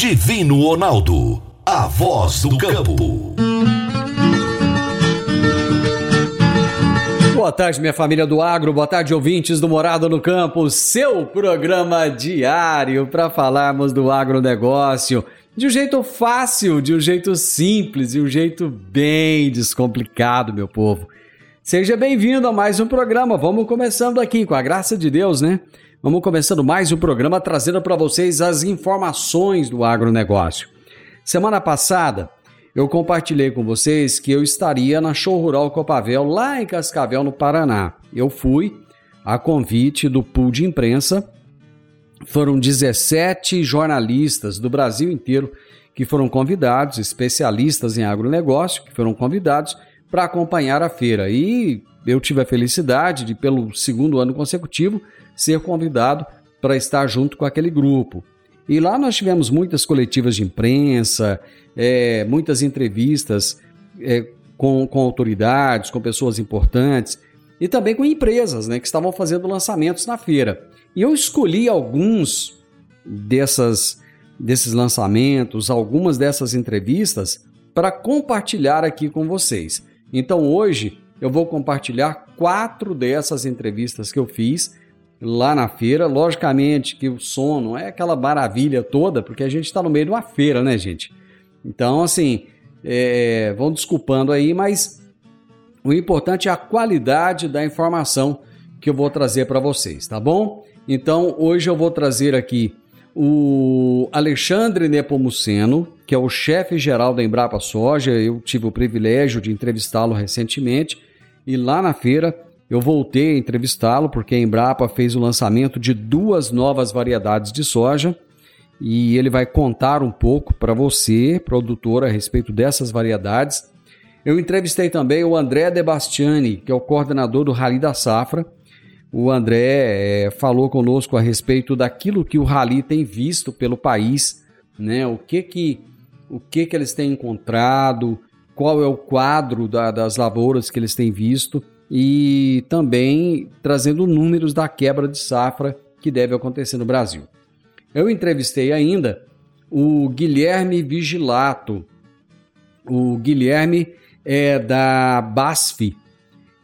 Divino Ronaldo, a voz do campo. Boa tarde, minha família do agro, boa tarde, ouvintes do Morado no Campo, seu programa diário para falarmos do agronegócio de um jeito fácil, de um jeito simples, de um jeito bem descomplicado, meu povo. Seja bem-vindo a mais um programa. Vamos começando aqui, com a graça de Deus, né? Vamos começando mais um programa trazendo para vocês as informações do agronegócio. Semana passada, eu compartilhei com vocês que eu estaria na Show Rural Copavel, lá em Cascavel, no Paraná. Eu fui a convite do pool de imprensa. Foram 17 jornalistas do Brasil inteiro que foram convidados, especialistas em agronegócio, que foram convidados para acompanhar a feira. E eu tive a felicidade de, pelo segundo ano consecutivo, ser convidado para estar junto com aquele grupo. E lá nós tivemos muitas coletivas de imprensa, é, muitas entrevistas é, com, com autoridades, com pessoas importantes e também com empresas né, que estavam fazendo lançamentos na feira. E eu escolhi alguns dessas, desses lançamentos, algumas dessas entrevistas para compartilhar aqui com vocês. Então hoje eu vou compartilhar quatro dessas entrevistas que eu fiz lá na feira. Logicamente que o som não é aquela maravilha toda, porque a gente está no meio de uma feira, né, gente? Então, assim, é, vão desculpando aí, mas o importante é a qualidade da informação que eu vou trazer para vocês, tá bom? Então, hoje eu vou trazer aqui o Alexandre Nepomuceno, que é o chefe geral da Embrapa Soja. Eu tive o privilégio de entrevistá-lo recentemente e lá na feira eu voltei a entrevistá-lo porque a Embrapa fez o lançamento de duas novas variedades de soja e ele vai contar um pouco para você, produtor, a respeito dessas variedades. Eu entrevistei também o André Debastiani, que é o coordenador do Rally da Safra. O André é, falou conosco a respeito daquilo que o Rally tem visto pelo país, né? O que que o que que eles têm encontrado, qual é o quadro da, das lavouras que eles têm visto e também trazendo números da quebra de safra que deve acontecer no Brasil. Eu entrevistei ainda o Guilherme Vigilato. O Guilherme é da BASF.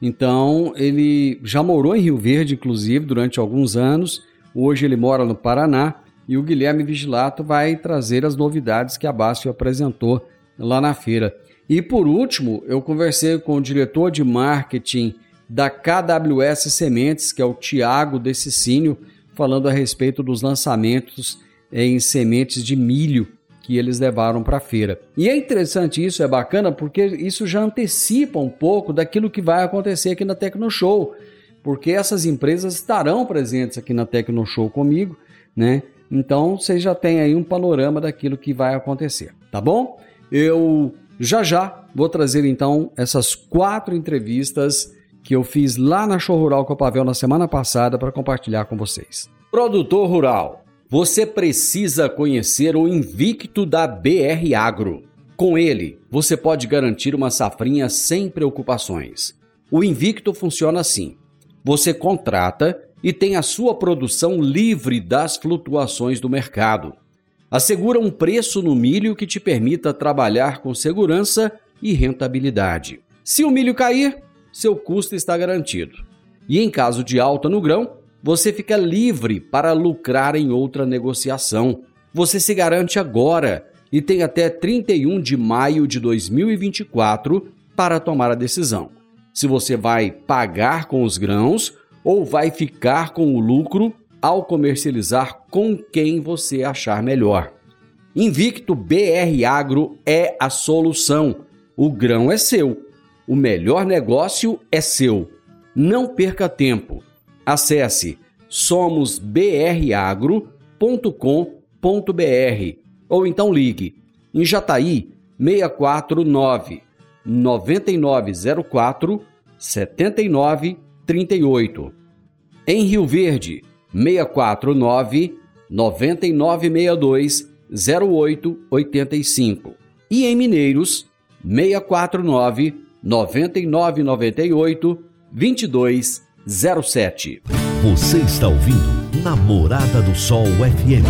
Então, ele já morou em Rio Verde, inclusive, durante alguns anos. Hoje ele mora no Paraná. E o Guilherme Vigilato vai trazer as novidades que a BASF apresentou lá na feira. E por último, eu conversei com o diretor de marketing da KWS Sementes, que é o Tiago Decicínio, falando a respeito dos lançamentos em sementes de milho que eles levaram para a feira. E é interessante isso, é bacana, porque isso já antecipa um pouco daquilo que vai acontecer aqui na Tecnoshow, porque essas empresas estarão presentes aqui na Tecnoshow comigo, né? Então você já tem aí um panorama daquilo que vai acontecer, tá bom? Eu já já vou trazer então essas quatro entrevistas que eu fiz lá na Show Rural Copavel na semana passada para compartilhar com vocês. Produtor Rural, você precisa conhecer o Invicto da BR Agro. Com ele, você pode garantir uma safrinha sem preocupações. O Invicto funciona assim: você contrata e tem a sua produção livre das flutuações do mercado assegura um preço no milho que te permita trabalhar com segurança e rentabilidade. Se o milho cair, seu custo está garantido. E em caso de alta no grão, você fica livre para lucrar em outra negociação. Você se garante agora e tem até 31 de maio de 2024 para tomar a decisão. Se você vai pagar com os grãos ou vai ficar com o lucro ao comercializar com quem você achar melhor. Invicto BR Agro é a solução. O grão é seu. O melhor negócio é seu. Não perca tempo. Acesse somosbragro.com.br ou então ligue em Jataí 649 9904 7938. Em Rio Verde 649 9962 0885 e em Mineiros 649 9998 2207. Você está ouvindo Namorada do Sol FM.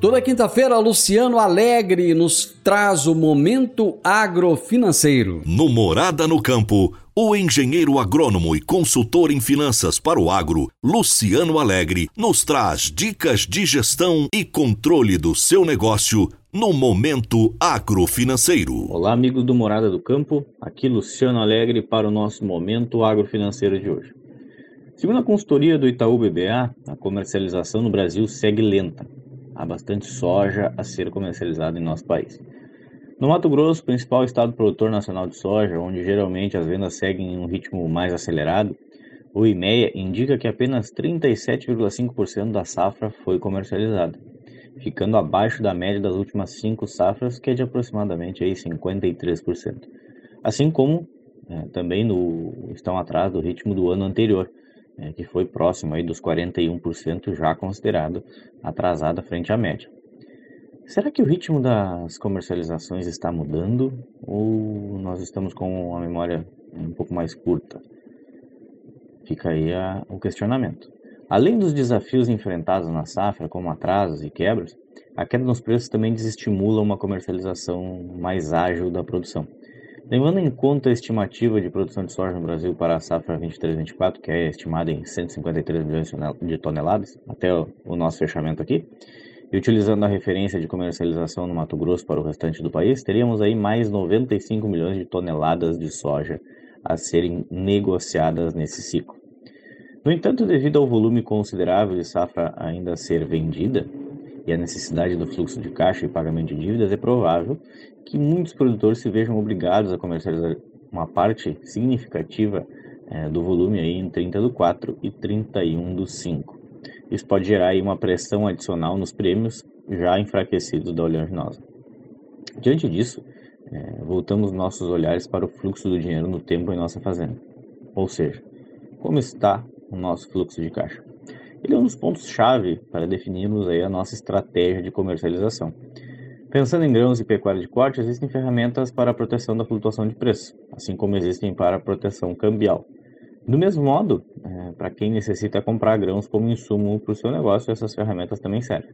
Toda quinta-feira, Luciano Alegre nos traz o momento agrofinanceiro. No Morada no Campo, o engenheiro agrônomo e consultor em finanças para o agro, Luciano Alegre, nos traz dicas de gestão e controle do seu negócio no momento agrofinanceiro. Olá, amigos do Morada do Campo. Aqui Luciano Alegre para o nosso momento agrofinanceiro de hoje. Segundo a consultoria do Itaú BBA, a comercialização no Brasil segue lenta há bastante soja a ser comercializada em nosso país. No Mato Grosso, principal estado produtor nacional de soja, onde geralmente as vendas seguem em um ritmo mais acelerado, o IMEA indica que apenas 37,5% da safra foi comercializada, ficando abaixo da média das últimas cinco safras, que é de aproximadamente aí 53%. Assim como é, também no, estão atrás do ritmo do ano anterior, é, que foi próximo aí dos 41% já considerado atrasada frente à média. Será que o ritmo das comercializações está mudando ou nós estamos com uma memória um pouco mais curta? Fica aí a, o questionamento. Além dos desafios enfrentados na safra, como atrasos e quebras, a queda nos preços também desestimula uma comercialização mais ágil da produção. Levando em conta a estimativa de produção de soja no Brasil para a safra 23-24, que é estimada em 153 milhões de toneladas, até o nosso fechamento aqui, e utilizando a referência de comercialização no Mato Grosso para o restante do país, teríamos aí mais 95 milhões de toneladas de soja a serem negociadas nesse ciclo. No entanto, devido ao volume considerável de safra ainda a ser vendida e a necessidade do fluxo de caixa e pagamento de dívidas, é provável que muitos produtores se vejam obrigados a comercializar uma parte significativa é, do volume aí em 30 do 4 e 31 do 5. Isso pode gerar aí uma pressão adicional nos prêmios já enfraquecidos da oleaginosa. Diante disso, é, voltamos nossos olhares para o fluxo do dinheiro no tempo em nossa fazenda. Ou seja, como está o nosso fluxo de caixa? Ele é um dos pontos-chave para definirmos aí a nossa estratégia de comercialização. Pensando em grãos e pecuária de corte, existem ferramentas para a proteção da flutuação de preço, assim como existem para a proteção cambial. Do mesmo modo, é, para quem necessita comprar grãos como insumo para o seu negócio, essas ferramentas também servem.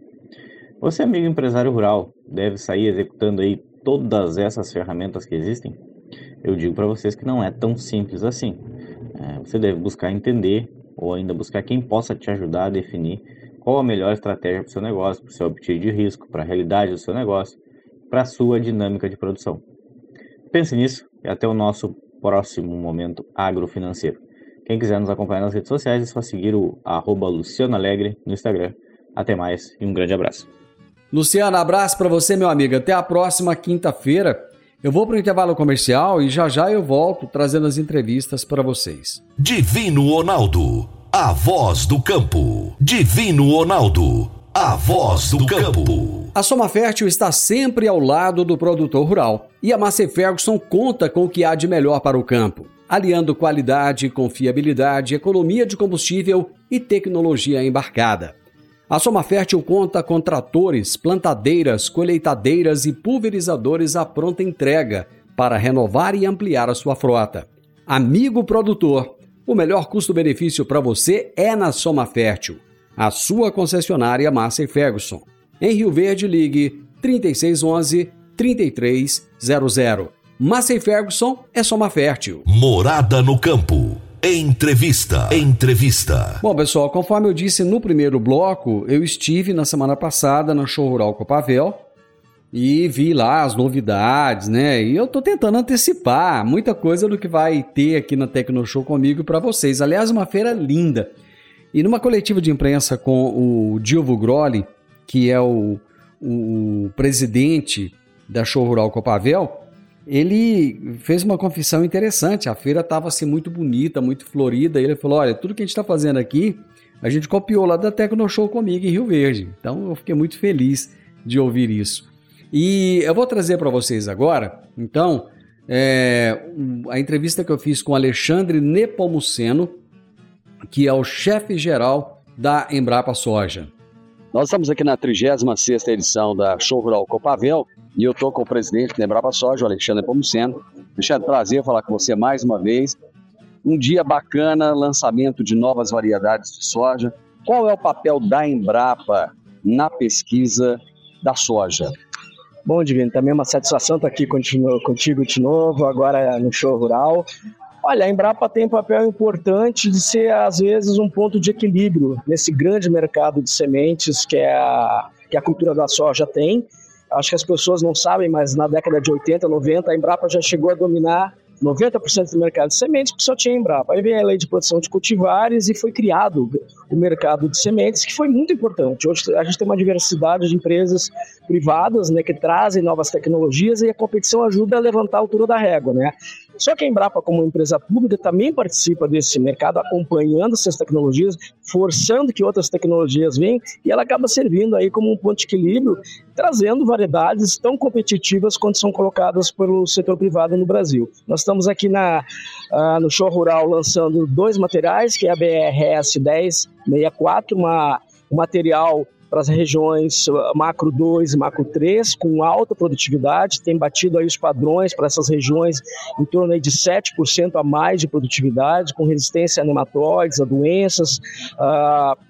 Você, amigo empresário rural, deve sair executando aí todas essas ferramentas que existem? Eu digo para vocês que não é tão simples assim. É, você deve buscar entender ou ainda buscar quem possa te ajudar a definir qual a melhor estratégia para o seu negócio, para o seu apetite de risco, para a realidade do seu negócio, para a sua dinâmica de produção. Pense nisso e até o nosso próximo momento agrofinanceiro. Quem quiser nos acompanhar nas redes sociais é só seguir o arroba Luciano Alegre no Instagram. Até mais e um grande abraço. Luciano, abraço para você, meu amigo. Até a próxima quinta-feira. Eu vou para o intervalo comercial e já já eu volto trazendo as entrevistas para vocês. Divino Ronaldo a voz do campo. Divino Ronaldo, a voz do campo. A Soma Fértil está sempre ao lado do produtor rural e a Massey Ferguson conta com o que há de melhor para o campo, aliando qualidade, confiabilidade, economia de combustível e tecnologia embarcada. A Soma Fértil conta com tratores, plantadeiras, colheitadeiras e pulverizadores à pronta entrega para renovar e ampliar a sua frota. Amigo produtor, o melhor custo-benefício para você é na Soma Fértil, a sua concessionária Massa Ferguson. Em Rio Verde, ligue 3611 3300. Massa Ferguson é Soma Fértil. Morada no campo. Entrevista. Entrevista. Bom, pessoal, conforme eu disse no primeiro bloco, eu estive na semana passada na Show Rural Copavel e vi lá as novidades, né? E eu tô tentando antecipar muita coisa do que vai ter aqui na Tecnoshow comigo para vocês. Aliás, uma feira linda. E numa coletiva de imprensa com o Dilvo Groli, que é o, o presidente da Show Rural Copavel, ele fez uma confissão interessante. A feira estava assim muito bonita, muito florida. E ele falou: Olha, tudo que a gente está fazendo aqui, a gente copiou lá da Tecnoshow comigo em Rio Verde. Então eu fiquei muito feliz de ouvir isso. E eu vou trazer para vocês agora, então, é, a entrevista que eu fiz com Alexandre Nepomuceno, que é o chefe geral da Embrapa Soja. Nós estamos aqui na 36 edição da Show Rural Copavel e eu estou com o presidente da Embrapa Soja, o Alexandre Nepomuceno. Alexandre, prazer falar com você mais uma vez. Um dia bacana, lançamento de novas variedades de soja. Qual é o papel da Embrapa na pesquisa da soja. Bom, Divino, também é uma satisfação estar aqui contigo de novo, agora no show rural. Olha, a Embrapa tem um papel importante de ser, às vezes, um ponto de equilíbrio nesse grande mercado de sementes que, é a, que a cultura da soja tem. Acho que as pessoas não sabem, mas na década de 80, 90, a Embrapa já chegou a dominar 90% do mercado de sementes, porque só tinha Embrapa. Aí vem a lei de produção de cultivares e foi criado o mercado de sementes, que foi muito importante. Hoje a gente tem uma diversidade de empresas privadas né, que trazem novas tecnologias e a competição ajuda a levantar a altura da régua. Né? Só que a Embrapa, como empresa pública, também participa desse mercado, acompanhando essas tecnologias, forçando que outras tecnologias venham, e ela acaba servindo aí como um ponto de equilíbrio, trazendo variedades tão competitivas quanto são colocadas pelo setor privado no Brasil. Nós estamos aqui na, uh, no show rural lançando dois materiais, que é a BRS 1064, uma, um material para as regiões macro 2 e macro 3, com alta produtividade, tem batido aí os padrões para essas regiões em torno aí de 7% a mais de produtividade, com resistência a nematóides, a doenças, uh,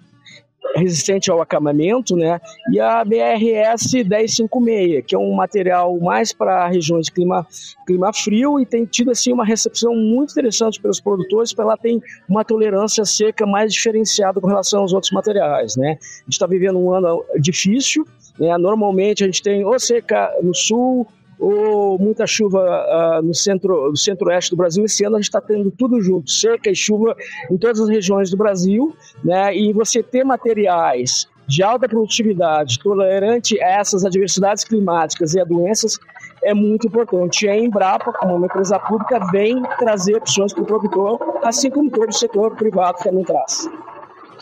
resistente ao acamamento, né? E a BRS 1056, que é um material mais para regiões de clima, clima frio e tem tido assim uma recepção muito interessante pelos produtores, porque ela tem uma tolerância seca mais diferenciada com relação aos outros materiais, né? A gente está vivendo um ano difícil, né? Normalmente a gente tem ou seca no sul, ou muita chuva uh, no centro centro-oeste do Brasil. Esse ano a gente está tendo tudo junto, seca e chuva em todas as regiões do Brasil, né? E você ter materiais de alta produtividade, tolerante a essas adversidades climáticas e a doenças, é muito importante. E a Embrapa, como uma empresa pública, vem trazer opções para o produtor, assim como todo o setor privado também traz.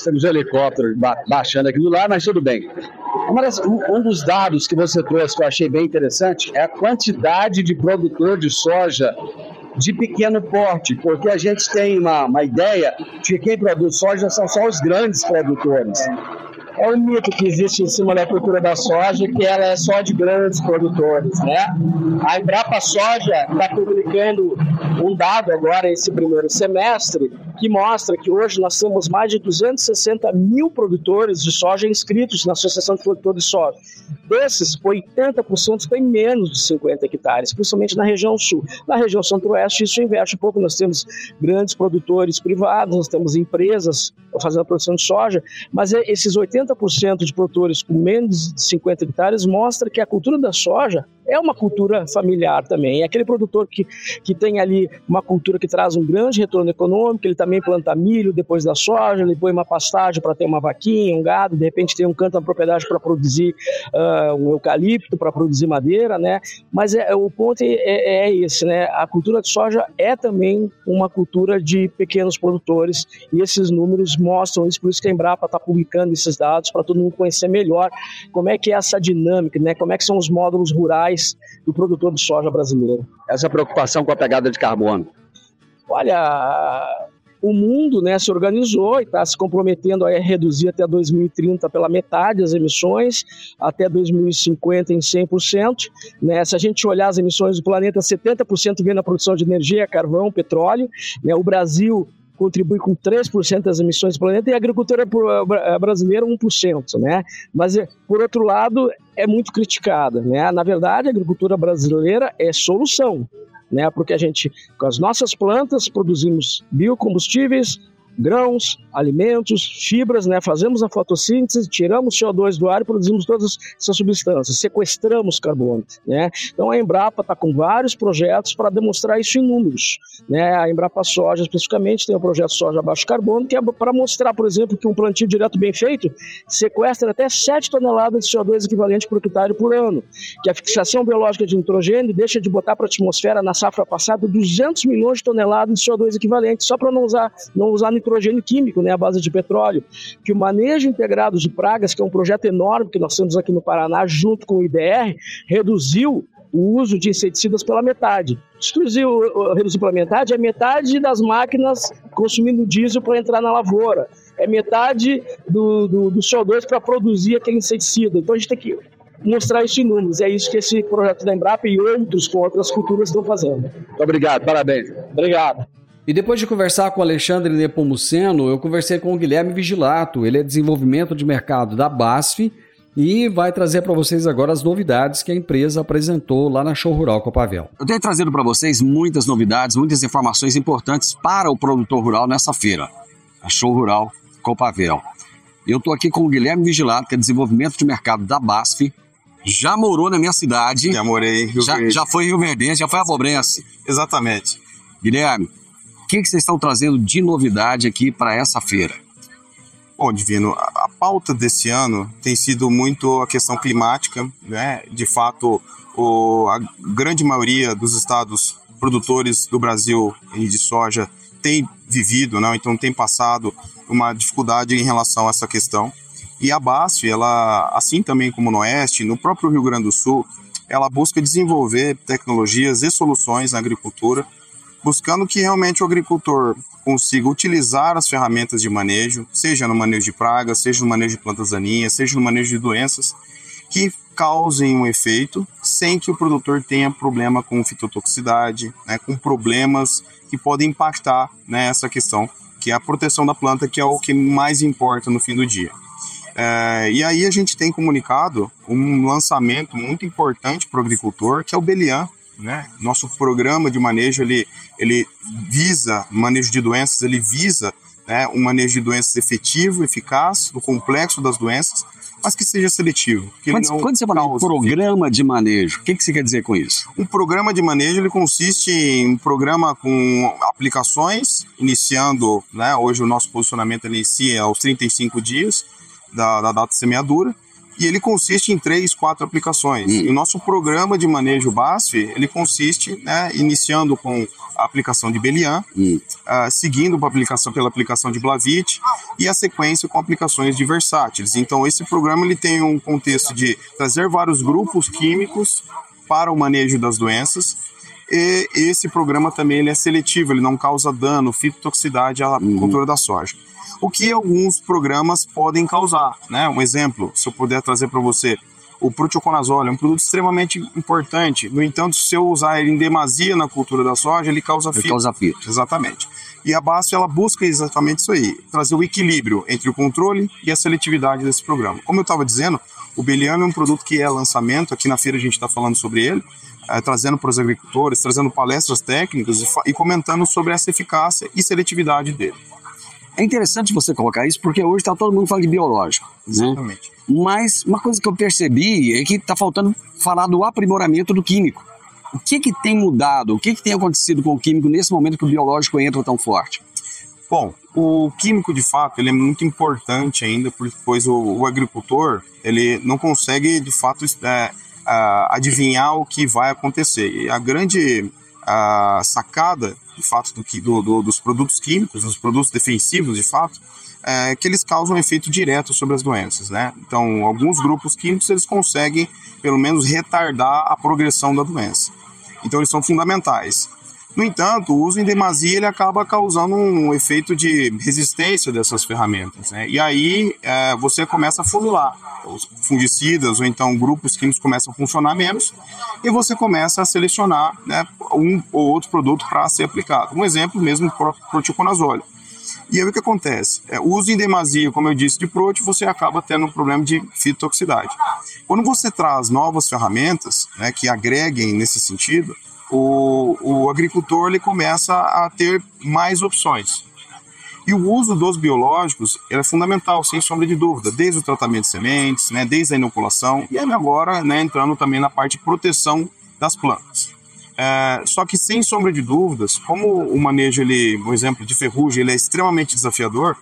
Temos um helicóptero baixando aqui do lado, mas tudo bem. Um dos dados que você trouxe que eu achei bem interessante é a quantidade de produtor de soja de pequeno porte, porque a gente tem uma, uma ideia de que quem produz soja são só os grandes produtores é um mito que existe em cima da cultura da soja, que ela é só de grandes produtores, né? A Embrapa Soja está publicando um dado agora esse primeiro semestre que mostra que hoje nós temos mais de 260 mil produtores de soja inscritos na Associação de Produtores de Soja. Desses, 80% têm menos de 50 hectares, principalmente na região sul. Na região centro-oeste, isso inverte um pouco. Nós temos grandes produtores privados, nós temos empresas fazendo a produção de soja, mas é esses 80% de produtores com menos de 50 hectares mostra que a cultura da soja é uma cultura familiar também. É aquele produtor que, que tem ali uma cultura que traz um grande retorno econômico, ele também planta milho depois da soja, ele põe uma pastagem para ter uma vaquinha, um gado, de repente tem um canto na propriedade para produzir uh, um eucalipto, para produzir madeira, né? Mas é, o ponto é, é, é, esse, né? A cultura de soja é também uma cultura de pequenos produtores e esses números mostram isso, por isso que a Embrapa está publicando esses dados para todo mundo conhecer melhor como é que é essa dinâmica, né? Como é que são os módulos rurais do produtor de soja brasileiro. Essa preocupação com a pegada de carbono? Olha, o mundo né, se organizou e está se comprometendo a reduzir até 2030 pela metade as emissões, até 2050 em 100%. Né? Se a gente olhar as emissões do planeta, 70% vem na produção de energia, carvão, petróleo. Né? O Brasil contribui com 3% das emissões do planeta e a agricultura brasileira 1%, né? Mas, por outro lado, é muito criticada, né? Na verdade, a agricultura brasileira é solução, né? Porque a gente, com as nossas plantas, produzimos biocombustíveis, grãos, alimentos, fibras, né? fazemos a fotossíntese, tiramos CO2 do ar e produzimos todas essas substâncias, sequestramos carbono. Né? Então a Embrapa está com vários projetos para demonstrar isso em números. Né? A Embrapa Soja, especificamente, tem o projeto Soja Baixo Carbono, que é para mostrar, por exemplo, que um plantio direto bem feito sequestra até 7 toneladas de CO2 equivalente por hectare por ano, que a fixação biológica de nitrogênio deixa de botar para a atmosfera na safra passada 200 milhões de toneladas de CO2 equivalente, só para não usar, não usar nitrogênio nitrogênio químico, né, à base de petróleo, que o manejo integrado de pragas, que é um projeto enorme que nós temos aqui no Paraná, junto com o IDR, reduziu o uso de inseticidas pela metade. Reduzir, reduzir pela metade é metade das máquinas consumindo diesel para entrar na lavoura. É metade do, do, do CO2 para produzir aquele inseticida. Então a gente tem que mostrar isso em números. É isso que esse projeto da Embrapa e outros com outras culturas estão fazendo. Muito obrigado, parabéns. Obrigado. E depois de conversar com o Alexandre Nepomuceno, eu conversei com o Guilherme Vigilato. Ele é desenvolvimento de mercado da BASF e vai trazer para vocês agora as novidades que a empresa apresentou lá na Show Rural Copavel. Eu tenho trazido para vocês muitas novidades, muitas informações importantes para o produtor rural nessa feira, a Show Rural Copavel. Eu estou aqui com o Guilherme Vigilado, que é desenvolvimento de mercado da BASF. Já morou na minha cidade. Já morei em Rio já, Verde. Já foi em Rio Verde, já foi a Bobrense. Exatamente. Guilherme, que, que vocês estão trazendo de novidade aqui para essa feira? Bom, Divino, a, pauta desse ano tem sido muito a questão climática, né? De fato, o, a grande maioria dos estados produtores do Brasil de soja tem vivido, né? Então tem passado uma dificuldade em relação a essa questão. E a BASF, ela, assim também como no Oeste, no próprio Rio Grande do Sul, ela busca desenvolver tecnologias e soluções na agricultura, buscando que realmente o agricultor consiga utilizar as ferramentas de manejo, seja no manejo de pragas, seja no manejo de plantas daninhas, seja no manejo de doenças, que causem um efeito sem que o produtor tenha problema com fitotoxicidade, né, com problemas que podem impactar né, questão, que é a proteção da planta, que é o que mais importa no fim do dia. É, e aí a gente tem comunicado um lançamento muito importante para o agricultor, que é o Belian, né? Nosso programa de manejo ele, ele visa manejo de doenças, ele visa né, um manejo de doenças efetivo, eficaz, no complexo das doenças, mas que seja seletivo. Que quando, quando você fala um programa de manejo, o que, que você quer dizer com isso? Um programa de manejo ele consiste em um programa com aplicações, iniciando, né, hoje o nosso posicionamento inicia aos 35 dias da, da data de semeadura, e ele consiste em três, quatro aplicações. Hum. E o nosso programa de manejo BASF, ele consiste, né, iniciando com a aplicação de Belian, hum. uh, seguindo pela aplicação, pela aplicação de Blavit e a sequência com aplicações de versátiles. Então esse programa ele tem um contexto de trazer vários grupos químicos para o manejo das doenças, e esse programa também ele é seletivo, ele não causa dano, fitotoxicidade à uhum. cultura da soja o que alguns programas podem causar. Né? Um exemplo, se eu puder trazer para você, o proteoconazole é um produto extremamente importante. No entanto, se eu usar ele em demasia na cultura da soja, ele causa fito. Ele causa fito. Exatamente. E a BASF ela busca exatamente isso aí, trazer o equilíbrio entre o controle e a seletividade desse programa. Como eu estava dizendo, o Beliano é um produto que é lançamento, aqui na feira a gente está falando sobre ele, é, trazendo para os agricultores, trazendo palestras técnicas e, e comentando sobre essa eficácia e seletividade dele. É interessante você colocar isso porque hoje está todo mundo falando de biológico. Né? Exatamente. Né? Mas uma coisa que eu percebi é que está faltando falar do aprimoramento do químico. O que, que tem mudado? O que, que tem acontecido com o químico nesse momento que o biológico entra tão forte? Bom, o químico de fato ele é muito importante ainda, pois o, o agricultor ele não consegue de fato é, adivinhar o que vai acontecer. E a grande sacada de fato do, do, do, dos produtos químicos, dos produtos defensivos de fato, é que eles causam um efeito direto sobre as doenças, né? Então, alguns grupos químicos eles conseguem pelo menos retardar a progressão da doença. Então, eles são fundamentais. No entanto, o uso em demasia ele acaba causando um efeito de resistência dessas ferramentas. Né? E aí é, você começa a funilar. Os fungicidas ou então grupos químicos começam a funcionar menos e você começa a selecionar né, um ou outro produto para ser aplicado. Um exemplo mesmo, o proticonazole. E aí o que acontece? É, o uso em demasia, como eu disse, de prote, você acaba tendo um problema de fitotoxicidade. Quando você traz novas ferramentas né, que agreguem nesse sentido, o, o agricultor ele começa a ter mais opções. E o uso dos biológicos é fundamental, sem sombra de dúvida, desde o tratamento de sementes, né, desde a inoculação, e agora né, entrando também na parte de proteção das plantas. É, só que sem sombra de dúvidas, como o manejo, ele, por exemplo, de ferrugem, ele é extremamente desafiador,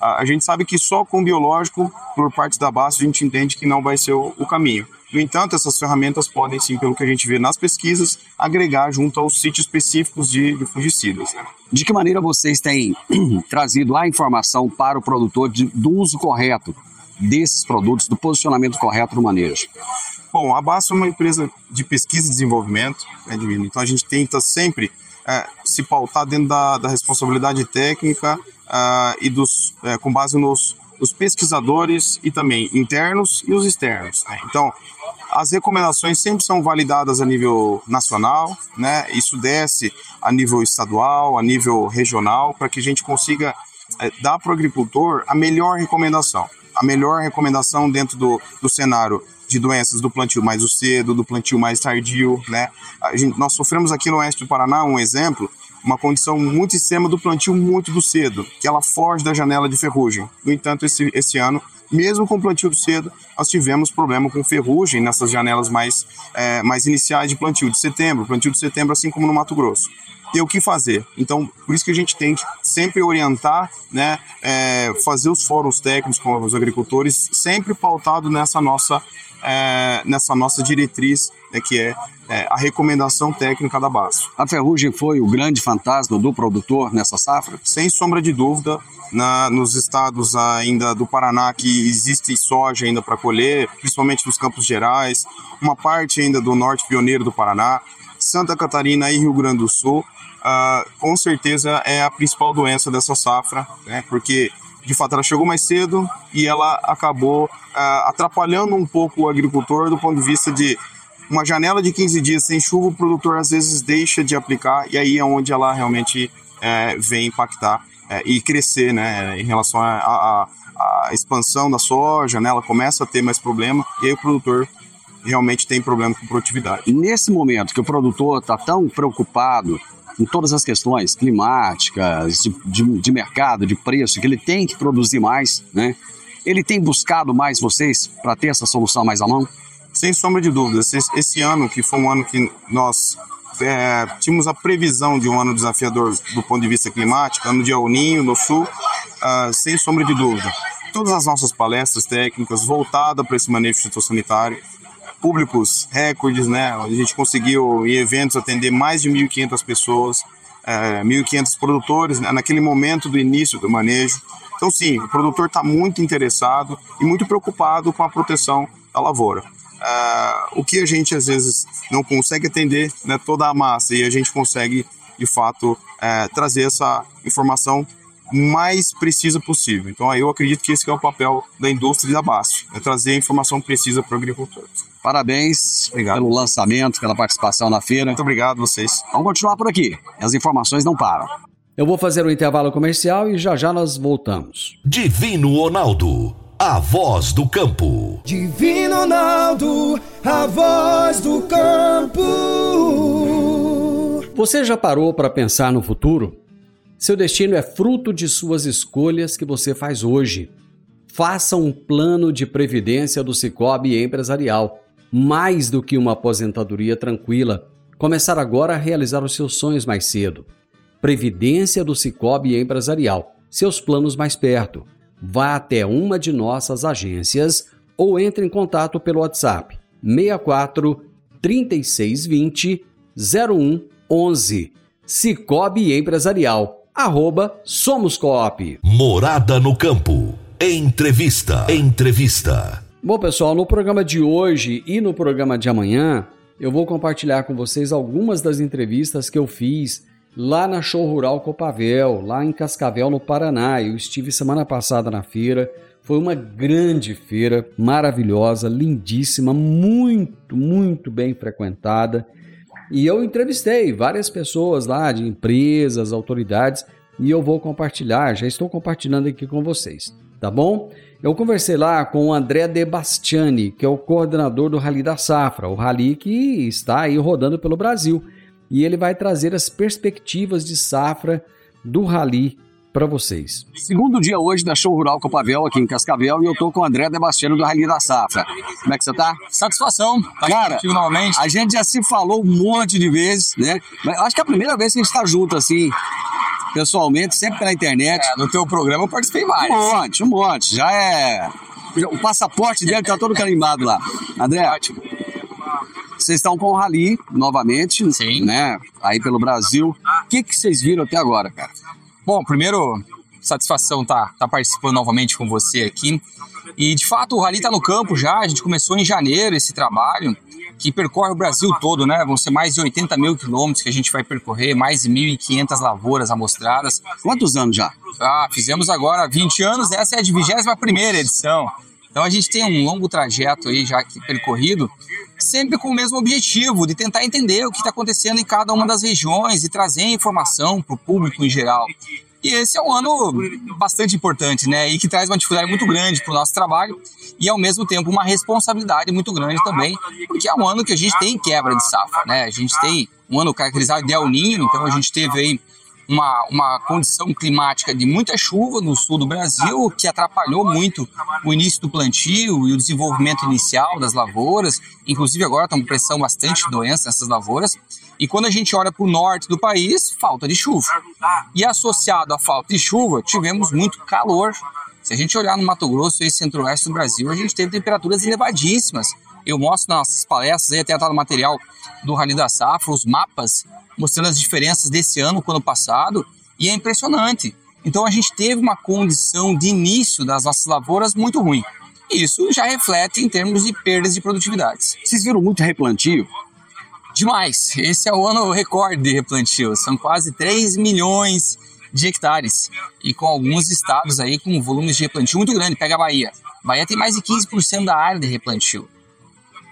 a, a gente sabe que só com biológico, por parte da base, a gente entende que não vai ser o, o caminho. No entanto, essas ferramentas podem, sim, pelo que a gente vê nas pesquisas, agregar junto aos sítios específicos de, de fungicidas. De que maneira vocês têm trazido a informação para o produtor de, do uso correto desses produtos, do posicionamento correto no manejo? Bom, a BASF é uma empresa de pesquisa e desenvolvimento, né? Então a gente tenta sempre é, se pautar dentro da, da responsabilidade técnica uh, e dos, é, com base nos, nos pesquisadores e também internos e os externos. Né? Então, as recomendações sempre são validadas a nível nacional, né? Isso desce a nível estadual, a nível regional, para que a gente consiga é, dar para o agricultor a melhor recomendação. a melhor recomendação dentro do, do cenário de doenças do plantio mais cedo, do plantio mais tardio, né? Gente, nós sofremos aqui no oeste do Paraná um exemplo, uma condição muito extrema do plantio muito do cedo, que ela foge da janela de ferrugem. No entanto, esse, esse ano, mesmo com o plantio do cedo, nós tivemos problema com ferrugem nessas janelas mais, é, mais iniciais de plantio de setembro, plantio de setembro, assim como no Mato Grosso ter o que fazer. Então, por isso que a gente tem que sempre orientar, né, é, fazer os fóruns técnicos com os agricultores, sempre pautado nessa nossa, é, nessa nossa diretriz, né, que é, é, a recomendação técnica da base. A ferrugem foi o grande fantasma do produtor nessa safra? Sem sombra de dúvida, na, nos estados ainda do Paraná que existe soja ainda para colher, principalmente nos Campos Gerais, uma parte ainda do norte pioneiro do Paraná, Santa Catarina e Rio Grande do Sul, uh, com certeza é a principal doença dessa safra, né? Porque de fato ela chegou mais cedo e ela acabou uh, atrapalhando um pouco o agricultor do ponto de vista de uma janela de 15 dias sem chuva, o produtor às vezes deixa de aplicar e aí é onde ela realmente é, vem impactar é, e crescer, né, em relação à expansão da soja, né, ela começa a ter mais problema e aí o produtor realmente tem problema com produtividade. Nesse momento que o produtor está tão preocupado em todas as questões climáticas, de, de, de, mercado, de preço, que ele tem que produzir mais, né? Ele tem buscado mais vocês para ter essa solução mais à mão? Sem sombra de dúvidas. Esse, ano, que foi um ano que nós é, tínhamos a previsão de um ano desafiador do ponto de vista climático, ano de El Ninho no sul, uh, sem sombra de dúvida. Todas as nossas palestras técnicas voltadas para esse manejo fitossanitário, públicos recordes, né? A gente conseguiu em eventos atender mais de 1.500 pessoas, é, 1.500 produtores né? naquele momento do início do manejo. Então, sim, o produtor está muito interessado e muito preocupado com a proteção da lavoura. É, o que a gente às vezes não consegue atender né, toda a massa e a gente consegue de fato é, trazer essa informação mais precisa possível. Então, aí eu acredito que esse é o papel da indústria e da BASF, é trazer a informação precisa para o agricultor. Parabéns obrigado. pelo lançamento, pela participação na feira. Muito obrigado a vocês. Vamos continuar por aqui. As informações não param. Eu vou fazer o um intervalo comercial e já já nós voltamos. Divino Ronaldo, a voz do campo. Divino Ronaldo, a voz do campo. Você já parou para pensar no futuro? Seu destino é fruto de suas escolhas que você faz hoje. Faça um plano de previdência do Cicobi Empresarial mais do que uma aposentadoria tranquila, começar agora a realizar os seus sonhos mais cedo. Previdência do Cicobi Empresarial, seus planos mais perto. Vá até uma de nossas agências ou entre em contato pelo WhatsApp 64 3620 0111. Cicobi Empresarial, arroba Somos Coop. Morada no Campo. Entrevista. Entrevista. Bom, pessoal, no programa de hoje e no programa de amanhã, eu vou compartilhar com vocês algumas das entrevistas que eu fiz lá na Show Rural Copavel, lá em Cascavel, no Paraná. Eu estive semana passada na feira. Foi uma grande feira, maravilhosa, lindíssima, muito, muito bem frequentada. E eu entrevistei várias pessoas lá, de empresas, autoridades, e eu vou compartilhar, já estou compartilhando aqui com vocês, tá bom? Eu conversei lá com o André De Bastiani, que é o coordenador do Rally da Safra, o rally que está aí rodando pelo Brasil. E ele vai trazer as perspectivas de safra do rally para vocês. Segundo dia hoje da Show Rural Copavel aqui em Cascavel e eu tô com o André Debastiano do Rally da Safra. Como é que você tá? Satisfação. Tá Cara, novamente. a gente já se falou um monte de vezes, né? Mas acho que é a primeira vez que a gente tá junto assim, pessoalmente, sempre pela internet. É, no teu programa eu participei mais. Um monte, um monte. Já é. O passaporte dele tá todo carimbado lá. André. Ótimo. Vocês estão com o Rally novamente, Sim. né? Aí pelo Brasil. O que, que vocês viram até agora, cara? Bom, primeiro, satisfação tá, tá participando novamente com você aqui. E de fato o Rally tá no campo já, a gente começou em janeiro esse trabalho que percorre o Brasil todo, né? Vão ser mais de 80 mil quilômetros que a gente vai percorrer, mais de 1.500 lavouras amostradas. Quantos anos já? Ah, fizemos agora 20 anos, essa é a 21 edição. Então a gente tem um longo trajeto aí já percorrido, sempre com o mesmo objetivo, de tentar entender o que está acontecendo em cada uma das regiões e trazer informação para o público em geral. E esse é um ano bastante importante, né? E que traz uma dificuldade muito grande para o nosso trabalho e, ao mesmo tempo, uma responsabilidade muito grande também, porque é um ano que a gente tem quebra de safra, né? A gente tem um ano caracterizado de El Ninho, então a gente teve aí uma, uma condição climática de muita chuva no sul do Brasil, que atrapalhou muito o início do plantio e o desenvolvimento inicial das lavouras. Inclusive, agora estamos pressão bastante doença nessas lavouras. E quando a gente olha para o norte do país, falta de chuva. E associado à falta de chuva, tivemos muito calor. Se a gente olhar no Mato Grosso e centro-oeste do Brasil, a gente teve temperaturas elevadíssimas. Eu mostro nas palestras, aí até está no material do Rally da Safra, os mapas mostrando as diferenças desse ano com o ano passado, e é impressionante. Então a gente teve uma condição de início das nossas lavouras muito ruim. Isso já reflete em termos de perdas de produtividades. Vocês viram muito replantio? Demais. Esse é o ano recorde de replantio. São quase 3 milhões de hectares. E com alguns estados aí com volumes de replantio muito grande. Pega a Bahia. Bahia tem mais de 15% da área de replantio.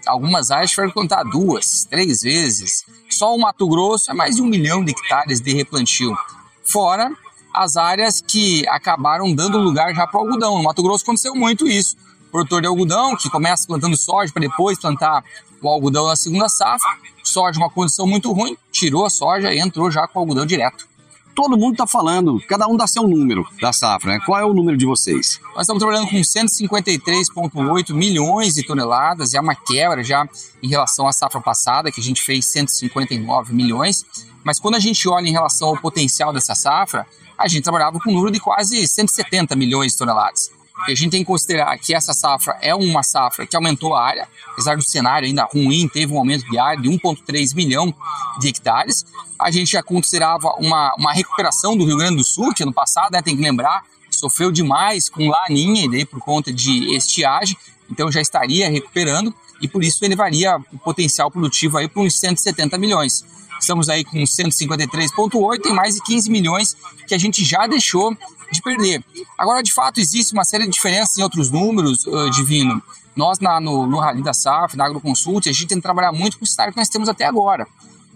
Algumas áreas que plantar duas, três vezes. Só o Mato Grosso é mais de um milhão de hectares de replantio. Fora as áreas que acabaram dando lugar já para o algodão. No Mato Grosso aconteceu muito isso. O produtor de algodão que começa plantando soja para depois plantar o algodão na segunda safra. Soja uma condição muito ruim, tirou a soja e entrou já com o algodão direto todo mundo está falando, cada um dá seu número da safra. Né? Qual é o número de vocês? Nós estamos trabalhando com 153,8 milhões de toneladas, é uma quebra já em relação à safra passada, que a gente fez 159 milhões. Mas quando a gente olha em relação ao potencial dessa safra, a gente trabalhava com um número de quase 170 milhões de toneladas. E a gente tem que considerar que essa safra é uma safra que aumentou a área, apesar do cenário ainda ruim, teve um aumento de área de 1,3 milhão de hectares. A gente já considerava uma, uma recuperação do Rio Grande do Sul, que ano passado, né, tem que lembrar, sofreu demais com laninha, e daí por conta de estiagem, então já estaria recuperando e por isso elevaria o potencial produtivo aí para uns 170 milhões. Estamos aí com 153,8, tem mais de 15 milhões que a gente já deixou de perder. Agora, de fato, existe uma série de diferenças em outros números, uh, Divino. Nós, na, no, no Rally da SAF, na Agroconsult, a gente tem que trabalhar muito com o cenário que nós temos até agora.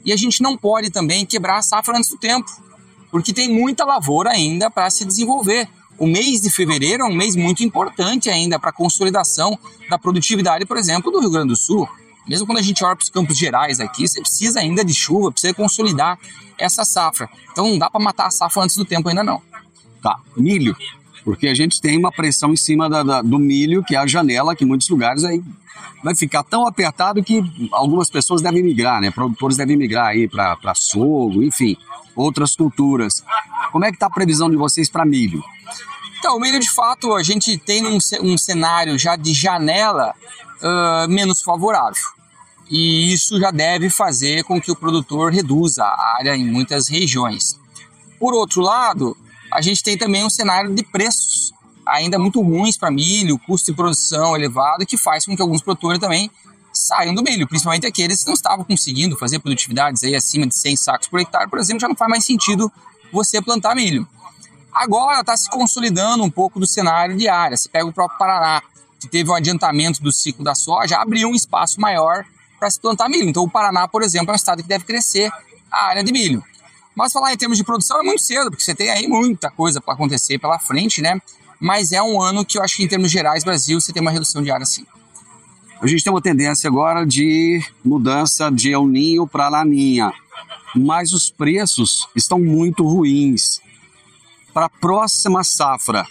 E a gente não pode também quebrar a safra antes do tempo, porque tem muita lavoura ainda para se desenvolver. O mês de fevereiro é um mês muito importante ainda para a consolidação da produtividade, por exemplo, do Rio Grande do Sul. Mesmo quando a gente olha para os campos gerais aqui, você precisa ainda de chuva, precisa consolidar essa safra. Então não dá para matar a safra antes do tempo ainda não. Tá, milho. Porque a gente tem uma pressão em cima da, da, do milho, que é a janela, que em muitos lugares aí vai ficar tão apertado que algumas pessoas devem migrar, né? Produtores devem migrar aí para sogro, enfim, outras culturas. Como é que está a previsão de vocês para milho? Então, o milho, de fato, a gente tem um, um cenário já de janela uh, menos favorável. E isso já deve fazer com que o produtor reduza a área em muitas regiões. Por outro lado, a gente tem também um cenário de preços ainda muito ruins para milho, custo de produção elevado, que faz com que alguns produtores também saiam do milho, principalmente aqueles que não estavam conseguindo fazer produtividades aí acima de 100 sacos por hectare, por exemplo, já não faz mais sentido você plantar milho. Agora está se consolidando um pouco do cenário de área. Você pega o próprio Paraná, que teve um adiantamento do ciclo da soja, abriu um espaço maior para se plantar milho. Então o Paraná, por exemplo, é um estado que deve crescer a área de milho. Mas falar em termos de produção é muito cedo, porque você tem aí muita coisa para acontecer pela frente, né? Mas é um ano que eu acho que em termos gerais, Brasil, você tem uma redução de área sim. A gente tem uma tendência agora de mudança de El Ninho para Laninha, mas os preços estão muito ruins. Para a próxima safra,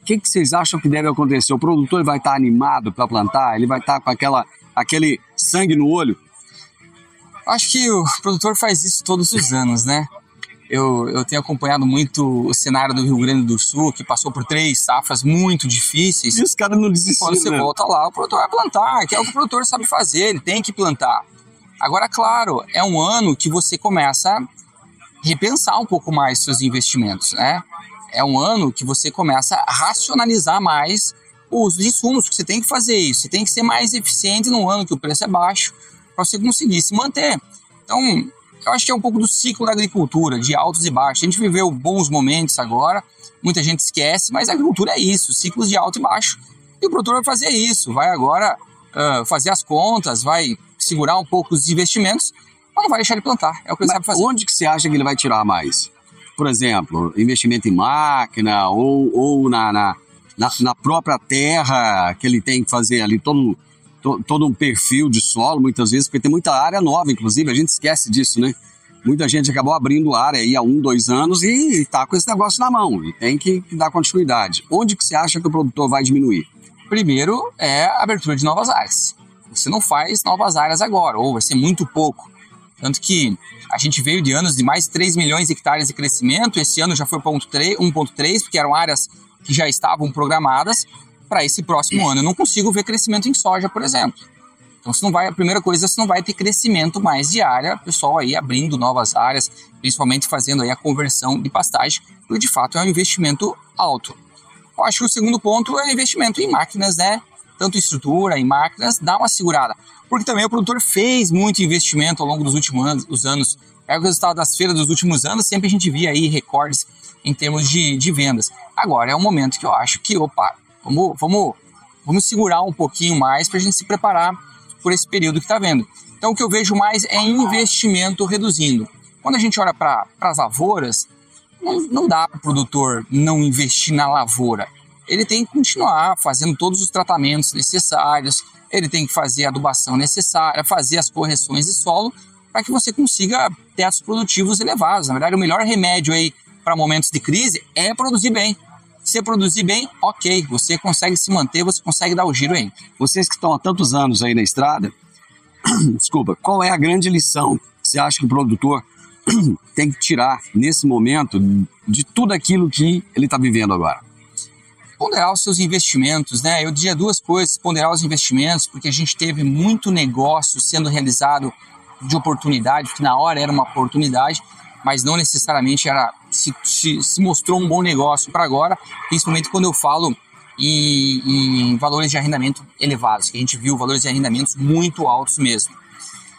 o que, que, vocês acham que deve acontecer? O produtor vai estar animado para plantar? Ele vai estar com aquela, aquele sangue no olho? Acho que o produtor faz isso todos os anos, né? Eu, eu tenho acompanhado muito o cenário do Rio Grande do Sul, que passou por três safras muito difíceis. E os caras não desistiram. Quando você né? volta lá, o produtor vai plantar, que é o que o produtor sabe fazer, ele tem que plantar. Agora, claro, é um ano que você começa a repensar um pouco mais seus investimentos, né? É um ano que você começa a racionalizar mais os insumos, que você tem que fazer isso. Você tem que ser mais eficiente no ano que o preço é baixo, para você conseguir se manter. Então, eu acho que é um pouco do ciclo da agricultura, de altos e baixos. A gente viveu bons momentos agora, muita gente esquece, mas a agricultura é isso, ciclos de alto e baixo. E o produtor vai fazer isso, vai agora uh, fazer as contas, vai segurar um pouco os investimentos, mas não vai deixar de plantar, é o que ele mas sabe fazer. Onde que você acha que ele vai tirar mais? por exemplo, investimento em máquina ou, ou na, na, na, na própria terra que ele tem que fazer ali todo, to, todo um perfil de solo, muitas vezes, porque tem muita área nova, inclusive, a gente esquece disso, né? Muita gente acabou abrindo área aí há um, dois anos e está com esse negócio na mão e tem que, dar continuidade. Onde que você acha que o produtor vai diminuir? Primeiro é a abertura de novas áreas. Você não faz novas áreas agora, ou vai ser muito pouco. Tanto que a gente veio de anos de mais de 3 milhões de hectares de crescimento, esse ano já foi 1,3, porque eram áreas que já estavam programadas para esse próximo ano. Eu não consigo ver crescimento em soja, por exemplo. Então, se não vai, a primeira coisa, se não vai ter crescimento mais de área, pessoal aí abrindo novas áreas, principalmente fazendo aí a conversão de pastagem, porque de fato é um investimento alto. Eu acho que o segundo ponto é investimento em máquinas, né? Tanto estrutura, em máquinas, dá uma segurada. Porque também o produtor fez muito investimento ao longo dos últimos anos. Os anos. É o resultado das feiras dos últimos anos, sempre a gente via aí recordes em termos de, de vendas. Agora é um momento que eu acho que, opa, vamos, vamos, vamos segurar um pouquinho mais para a gente se preparar por esse período que está vendo. Então, o que eu vejo mais é investimento reduzindo. Quando a gente olha para as lavouras, não, não dá para o produtor não investir na lavoura. Ele tem que continuar fazendo todos os tratamentos necessários, ele tem que fazer a adubação necessária, fazer as correções de solo para que você consiga tetos produtivos elevados. Na verdade, o melhor remédio aí para momentos de crise é produzir bem. Se produzir bem, ok, você consegue se manter, você consegue dar o giro aí. Vocês que estão há tantos anos aí na estrada, desculpa, qual é a grande lição que você acha que o produtor tem que tirar nesse momento de tudo aquilo que ele está vivendo agora? Ponderar os seus investimentos, né? Eu diria duas coisas: ponderar os investimentos, porque a gente teve muito negócio sendo realizado de oportunidade, que na hora era uma oportunidade, mas não necessariamente era se, se, se mostrou um bom negócio para agora, principalmente quando eu falo em, em, valores de arrendamento elevados, que a gente viu valores de arrendamentos muito altos mesmo.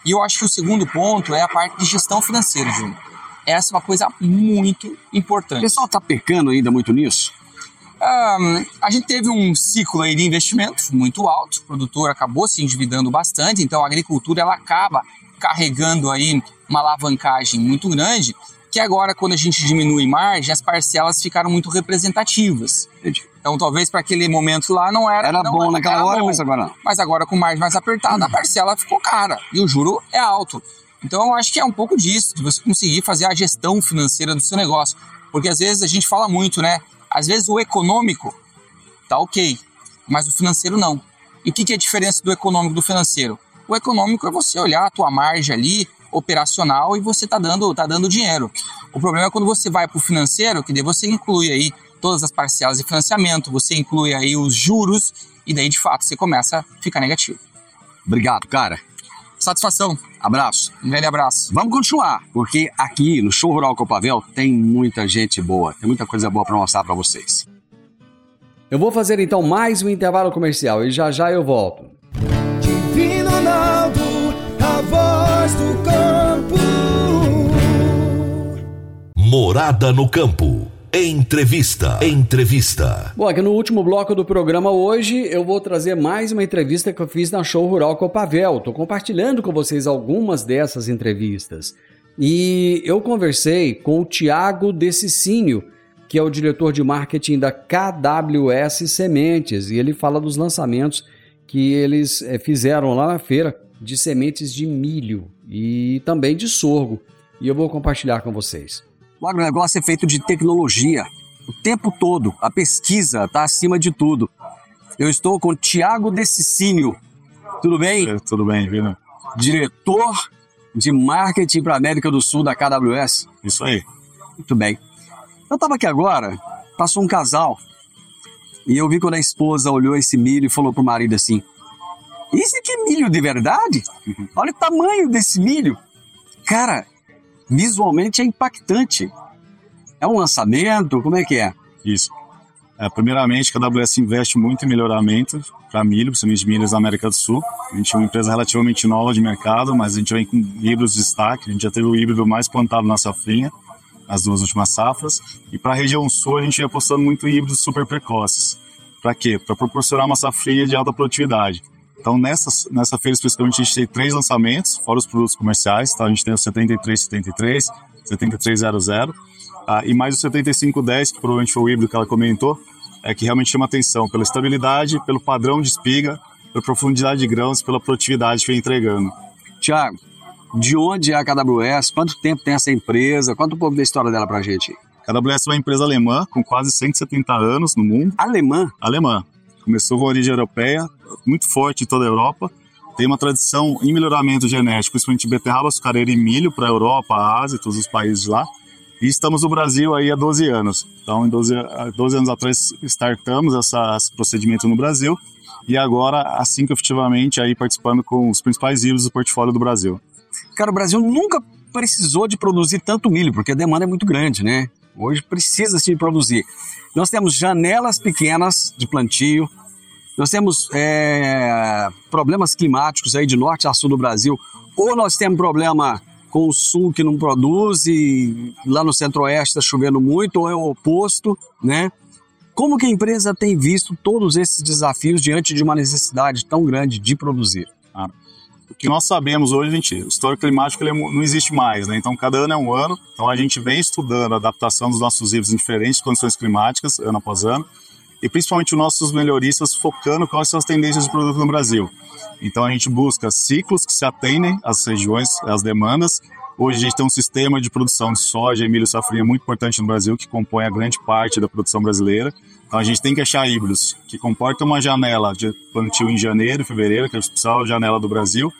E eu acho que o segundo ponto é a parte de gestão financeira, Júnior. Essa é uma coisa muito importante. O pessoal está pecando ainda muito nisso? Um, a gente teve um ciclo aí de investimento muito alto, o produtor acabou se endividando bastante, então a agricultura ela acaba carregando aí uma alavancagem muito grande, que agora quando a gente diminui margem, as parcelas ficaram muito representativas. Então talvez para aquele momento lá não era era não bom naquela era hora, bom. mas agora não. Mas agora com margem mais apertada, a parcela ficou cara e o juro é alto. Então eu acho que é um pouco disso, de você conseguir fazer a gestão financeira do seu negócio, porque às vezes a gente fala muito, né? Às vezes o econômico tá ok, mas o financeiro não. E o que, que é a diferença do econômico do financeiro? O econômico é você olhar a tua margem ali, operacional, e você tá dando, tá dando dinheiro. O problema é quando você vai para o financeiro, que daí você inclui aí todas as parcelas de financiamento, você inclui aí os juros, e daí de fato você começa a ficar negativo. Obrigado, cara. Satisfação. Abraço. Um grande abraço. Vamos continuar, porque aqui no Show Rural Copavel tem muita gente boa, tem muita coisa boa para mostrar para vocês. Eu vou fazer então mais um intervalo comercial e já já eu volto. Divino Ronaldo, voz do campo. Morada no campo. Entrevista. Entrevista. Bom, aqui no último bloco do programa hoje eu vou trazer mais uma entrevista que eu fiz na Show Rural Copavel. Estou compartilhando com vocês algumas dessas entrevistas. E eu conversei com o Tiago Decicínio, que é o diretor de marketing da KWS Sementes, e ele fala dos lançamentos que eles eh, fizeram lá na feira de sementes de milho e também de sorgo. E eu vou compartilhar com vocês. O agronegócio é feito de tecnologia o tempo todo. A pesquisa está acima de tudo. Eu estou com o Tiago Decicínio. Tudo bem? É, tudo bem, Vina. Diretor de marketing para a América do Sul da KWS. Isso aí. Muito bem. Eu estava aqui agora, passou um casal, e eu vi quando a esposa olhou esse milho e falou pro marido assim: Isso é milho de verdade? Olha o tamanho desse milho. Cara, visualmente é impactante. É um lançamento? Como é que é? Isso. É, primeiramente, a AWS investe muito em melhoramento para milho, principalmente milhos da América do Sul. A gente é uma empresa relativamente nova de mercado, mas a gente vem com híbridos de destaque. A gente já teve o híbrido mais plantado na safrinha, as duas últimas safras. E para a região sul, a gente vem apostando muito em híbridos super precoces. Para quê? Para proporcionar uma safrinha de alta produtividade. Então, nessa, nessa feira especificamente, a gente tem três lançamentos, fora os produtos comerciais. Tá? A gente tem o 73, 73, 7300, ah, e mais o 7510, que provavelmente foi o híbrido que ela comentou, é que realmente chama atenção pela estabilidade, pelo padrão de espiga, pela profundidade de grãos, pela produtividade que vem entregando. Tiago, de onde é a KWS? Quanto tempo tem essa empresa? Conta um pouco da história dela pra gente. A KWS é uma empresa alemã com quase 170 anos no mundo. Alemã? Alemã. Começou com origem europeia, muito forte em toda a Europa. Tem uma tradição em melhoramento genético, principalmente beterraba, açucareira e milho para a Europa, a Ásia, todos os países lá. E estamos no Brasil aí há 12 anos. Então, em 12, 12 anos atrás, startamos essa, esse procedimento no Brasil. E agora, assim que efetivamente, aí participando com os principais híbridos do portfólio do Brasil. Cara, o Brasil nunca precisou de produzir tanto milho, porque a demanda é muito grande, né? Hoje precisa se produzir. Nós temos janelas pequenas de plantio, nós temos é, problemas climáticos aí de norte a sul do Brasil, ou nós temos problema com o sul que não produz e lá no centro-oeste está chovendo muito, ou é o oposto, né? Como que a empresa tem visto todos esses desafios diante de uma necessidade tão grande de produzir? Ah, o que nós sabemos hoje, gente, o histórico climático é não existe mais, né? Então, cada ano é um ano. Então, a gente vem estudando a adaptação dos nossos híbridos em diferentes condições climáticas, ano após ano. E principalmente os nossos melhoristas focando quais são as tendências de produto no Brasil. Então, a gente busca ciclos que se atendem às regiões, às demandas. Hoje, a gente tem um sistema de produção de soja e milho safrinha muito importante no Brasil, que compõe a grande parte da produção brasileira. Então, a gente tem que achar híbridos que comportam uma janela de plantio em janeiro, fevereiro, que é a principal janela do Brasil,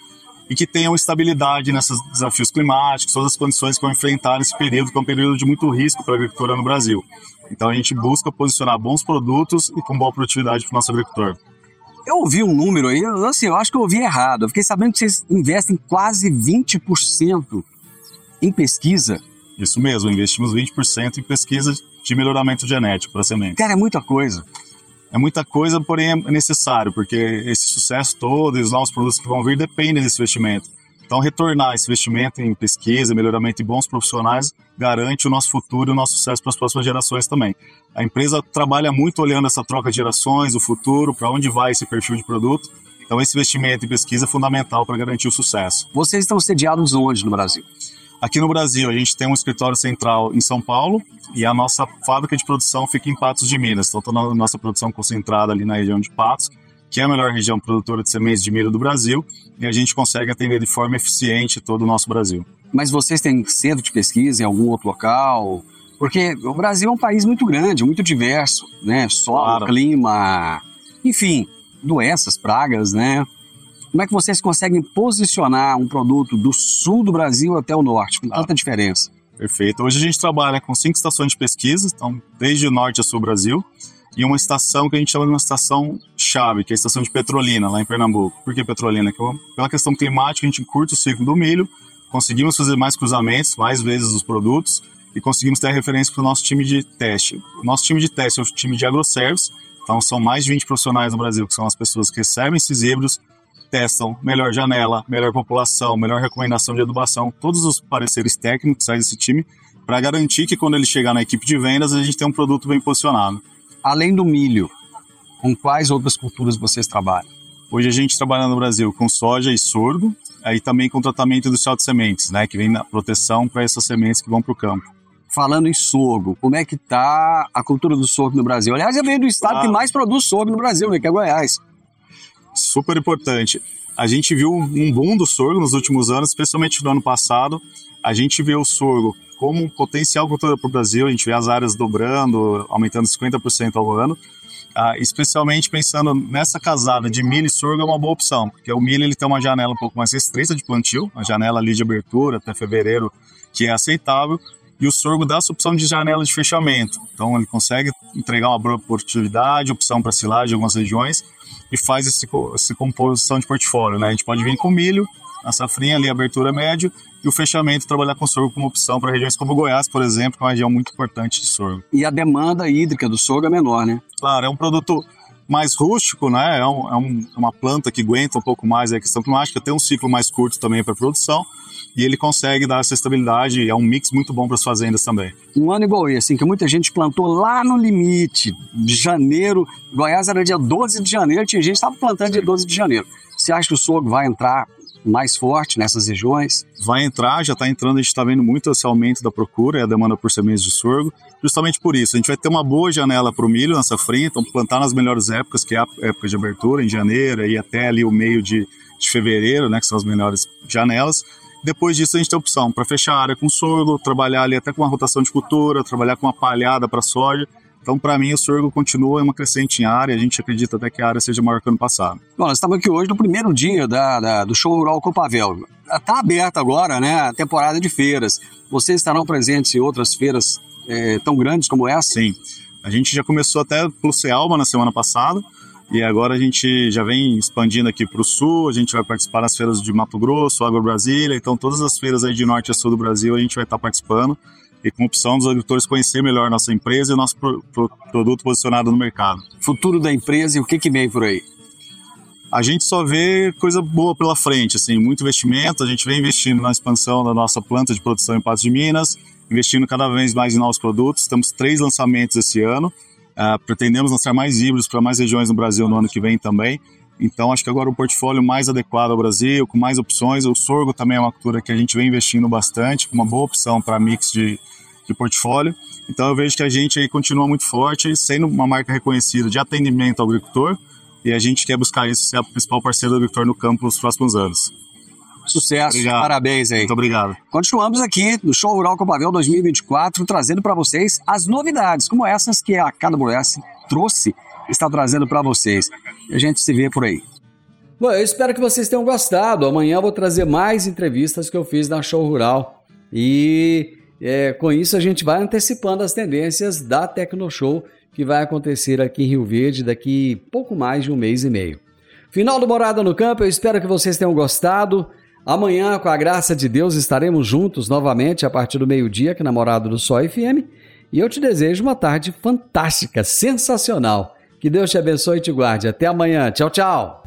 e que tenham estabilidade nesses desafios climáticos, todas as condições que vão enfrentar nesse período, que é um período de muito risco para a agricultura no Brasil. Então a gente busca posicionar bons produtos e com boa produtividade para o nosso agricultor. Eu ouvi um número aí, assim, eu acho que eu ouvi errado. Eu fiquei sabendo que vocês investem quase 20% em pesquisa. Isso mesmo, investimos 20% em pesquisa de melhoramento genético para semente. Cara, é muita coisa é muita coisa, porém é necessário, porque esse sucesso todo e os novos produtos que vão vir dependem desse investimento. Então, retornar esse investimento em pesquisa, melhoramento e bons profissionais garante o nosso futuro e o nosso sucesso para as próximas gerações também. A empresa trabalha muito olhando essa troca de gerações, o futuro, para onde vai esse perfil de produto. Então, esse investimento em pesquisa é fundamental para garantir o sucesso. Vocês estão sediados onde no Brasil? Aqui no Brasil, a gente tem um escritório central em São Paulo e a nossa fábrica de produção fica em Patos de Minas. Então, toda a nossa produção concentrada ali na região de Patos, que é a melhor região produtora de sementes de milho do Brasil, e a gente consegue atender de forma eficiente todo o nosso Brasil. Mas vocês têm centro de pesquisa em algum outro local? Porque o Brasil é um país muito grande, muito diverso, né? Solo, claro. clima, enfim, doenças, pragas, né? Como é que vocês conseguem posicionar um produto do sul do Brasil até o norte, com tanta diferença? Perfeito. Hoje a gente trabalha com cinco estações de pesquisa, então desde o norte a sul do Brasil, e uma estação que a gente chama de uma estação chave, que é a estação de Petrolina, lá em Pernambuco. Por que Petrolina? Que é pela questão climática, a gente curta o ciclo do milho, conseguimos fazer mais cruzamentos, mais vezes os produtos, e conseguimos ter a referência para o nosso time de teste. O nosso time de teste é o time de agroservice, então são mais de 20 profissionais no Brasil, que são as pessoas que recebem esses híbridos, testam melhor janela, melhor população, melhor recomendação de adubação, todos os pareceres técnicos sai desse time para garantir que quando ele chegar na equipe de vendas a gente tem um produto bem posicionado. Além do milho, com quais outras culturas vocês trabalham? Hoje a gente trabalha no Brasil com soja e sorgo, aí também com tratamento industrial de sementes, né, que vem na proteção para essas sementes que vão para o campo. Falando em sorgo, como é que tá a cultura do sorgo no Brasil? Aliás, eu venho do estado ah. que mais produz sorgo no Brasil, né, que é Goiás super importante. A gente viu um boom do sorgo nos últimos anos, especialmente no ano passado. A gente vê o sorgo como um potencial cultura para o Brasil, a gente vê as áreas dobrando, aumentando 50% ao ano. Ah, especialmente pensando nessa casada de milho e sorgo é uma boa opção, porque o milho ele tem uma janela um pouco mais restrita de plantio, a janela ali de abertura até fevereiro, que é aceitável, e o sorgo dá essa opção de janela de fechamento. Então ele consegue entregar uma boa oportunidade, opção para silagem em algumas regiões, e faz esse, essa composição de portfólio. Né? A gente pode vir com milho, a safrinha ali, abertura médio, e o fechamento trabalhar com sorgo como opção para regiões como Goiás, por exemplo, que é uma região muito importante de sorgo. E a demanda hídrica do sorgo é menor, né? Claro, é um produto mais rústico, né? É, um, é um, uma planta que aguenta um pouco mais a questão climática, tem um ciclo mais curto também para produção, e ele consegue dar essa estabilidade, é um mix muito bom para as fazendas também. Um ano igual esse, assim, que muita gente plantou lá no limite, de janeiro, Goiás era dia 12 de janeiro, tinha gente que estava plantando dia 12 de janeiro. Você acha que o sorgo vai entrar mais forte nessas regiões? Vai entrar, já está entrando, a gente está vendo muito esse aumento da procura e a demanda por sementes de sorgo. Justamente por isso, a gente vai ter uma boa janela para o milho nessa frente, então plantar nas melhores épocas, que é a época de abertura, em janeiro e até ali o meio de, de fevereiro, né, que são as melhores janelas. Depois disso, a gente tem opção para fechar a área com sorgo, trabalhar ali até com uma rotação de cultura, trabalhar com uma palhada para soja então, para mim, o sorgo continua uma crescente em área. A gente acredita até que a área seja maior que ano passado. Bom, nós estamos aqui hoje no primeiro dia da, da do show rural Copavel. Está aberta agora, né, a temporada de feiras. Vocês estarão presentes em outras feiras é, tão grandes como essa? Sim. A gente já começou até pelo Cealma na semana passada. E agora a gente já vem expandindo aqui para o sul, a gente vai participar das feiras de Mato Grosso, Agro Brasília, então todas as feiras aí de norte a sul do Brasil a gente vai estar participando e com opção dos agricultores conhecer melhor nossa empresa e nosso pro, pro, produto posicionado no mercado. Futuro da empresa e o que, que vem por aí? A gente só vê coisa boa pela frente, assim, muito investimento, a gente vem investindo na expansão da nossa planta de produção em Patos de Minas, investindo cada vez mais em novos produtos, temos três lançamentos esse ano, uh, pretendemos lançar mais híbridos para mais regiões no Brasil no ano que vem também, então acho que agora o portfólio mais adequado ao Brasil, com mais opções, o sorgo também é uma cultura que a gente vem investindo bastante, com uma boa opção para mix de, de portfólio. Então eu vejo que a gente aí continua muito forte, sendo uma marca reconhecida de atendimento ao agricultor, e a gente quer buscar isso, ser o principal parceiro do agricultor no campo nos próximos anos. Sucesso, obrigado. parabéns aí. Muito obrigado. Continuamos aqui no Show Rural Copavel 2024, trazendo para vocês as novidades, como essas que a KWS trouxe, está trazendo para vocês. A gente se vê por aí. Bom, eu espero que vocês tenham gostado. Amanhã eu vou trazer mais entrevistas que eu fiz na Show Rural. E é, com isso, a gente vai antecipando as tendências da Tecnoshow que vai acontecer aqui em Rio Verde daqui pouco mais de um mês e meio. Final do Morada no Campo, eu espero que vocês tenham gostado. Amanhã, com a graça de Deus, estaremos juntos novamente a partir do meio-dia aqui na Morada do Sol FM. E eu te desejo uma tarde fantástica, sensacional. Que Deus te abençoe e te guarde. Até amanhã. Tchau, tchau.